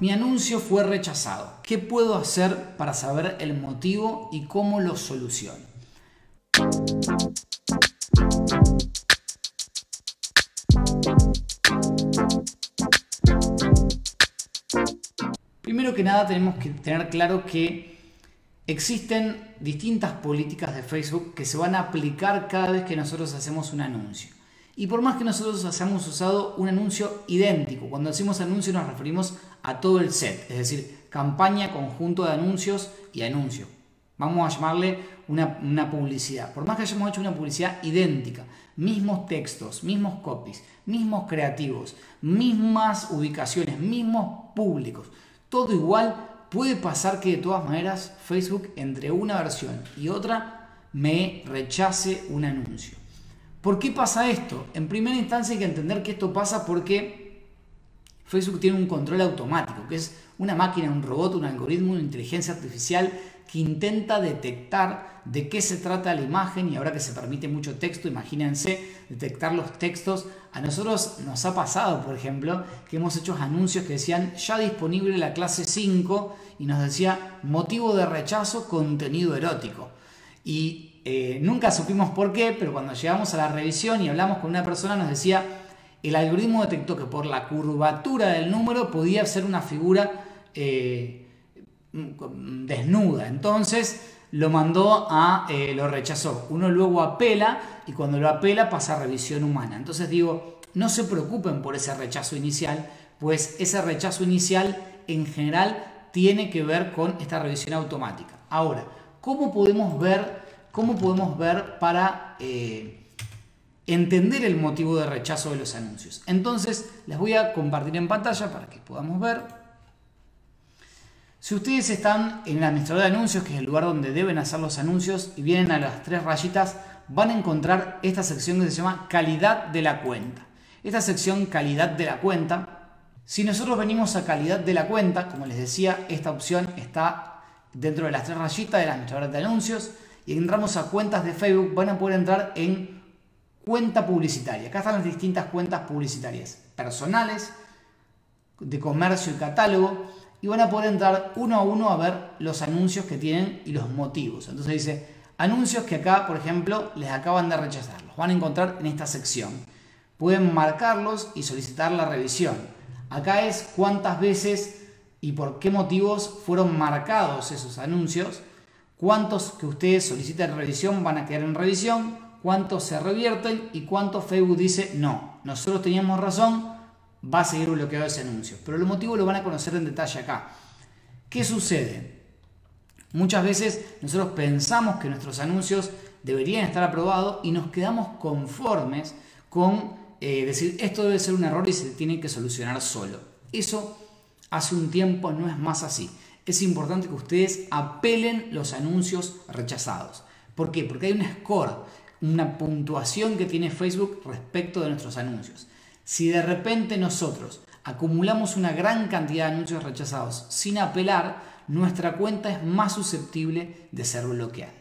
Mi anuncio fue rechazado. ¿Qué puedo hacer para saber el motivo y cómo lo soluciono? Primero que nada tenemos que tener claro que existen distintas políticas de Facebook que se van a aplicar cada vez que nosotros hacemos un anuncio. Y por más que nosotros hayamos usado un anuncio idéntico, cuando decimos anuncio nos referimos a todo el set, es decir, campaña, conjunto de anuncios y anuncio. Vamos a llamarle una, una, publicidad. Por más que hayamos hecho una publicidad idéntica, mismos textos, mismos copies, mismos creativos, mismas ubicaciones, mismos públicos, todo igual, puede pasar que de todas maneras Facebook entre una versión y otra me rechace un anuncio. ¿Por qué pasa esto? En primera instancia hay que entender que esto pasa porque Facebook tiene un control automático, que es una máquina, un robot, un algoritmo, una inteligencia artificial que intenta detectar de qué se trata la imagen y ahora que se permite mucho texto, imagínense detectar los textos. A nosotros nos ha pasado, por ejemplo, que hemos hecho anuncios que decían ya disponible la clase 5 y nos decía motivo de rechazo, contenido erótico. Y eh, nunca supimos por qué, pero cuando llegamos a la revisión y hablamos con una persona nos decía, el algoritmo detectó que por la curvatura del número podía ser una figura eh, desnuda. Entonces lo mandó a, eh, lo rechazó. Uno luego apela y cuando lo apela pasa a revisión humana. Entonces digo, no se preocupen por ese rechazo inicial, pues ese rechazo inicial en general tiene que ver con esta revisión automática. Ahora, ¿cómo podemos ver, cómo podemos ver para eh, entender el motivo de rechazo de los anuncios? Entonces, les voy a compartir en pantalla para que podamos ver. Si ustedes están en el administrador de anuncios, que es el lugar donde deben hacer los anuncios, y vienen a las tres rayitas, van a encontrar esta sección que se llama calidad de la cuenta. Esta sección calidad de la cuenta, si nosotros venimos a calidad de la cuenta, como les decía, esta opción está dentro de las tres rayitas del administrador de anuncios, y entramos a cuentas de Facebook, van a poder entrar en cuenta publicitaria. Acá están las distintas cuentas publicitarias, personales, de comercio y catálogo, y van a poder entrar uno a uno a ver los anuncios que tienen y los motivos. Entonces dice, anuncios que acá, por ejemplo, les acaban de rechazar. Los van a encontrar en esta sección. Pueden marcarlos y solicitar la revisión. Acá es cuántas veces y por qué motivos fueron marcados esos anuncios, cuántos que ustedes solicitan revisión van a quedar en revisión, cuántos se revierten y cuántos Facebook dice no, nosotros teníamos razón, va a seguir bloqueado ese anuncio. Pero el motivo lo van a conocer en detalle acá. ¿Qué sucede? Muchas veces nosotros pensamos que nuestros anuncios deberían estar aprobados y nos quedamos conformes con eh, decir esto debe ser un error y se tiene que solucionar solo. Eso hace un tiempo no es más así. Es importante que ustedes apelen los anuncios rechazados. ¿Por qué? Porque hay un score, una puntuación que tiene Facebook respecto de nuestros anuncios. Si de repente nosotros acumulamos una gran cantidad de anuncios rechazados sin apelar, nuestra cuenta es más susceptible de ser bloqueada.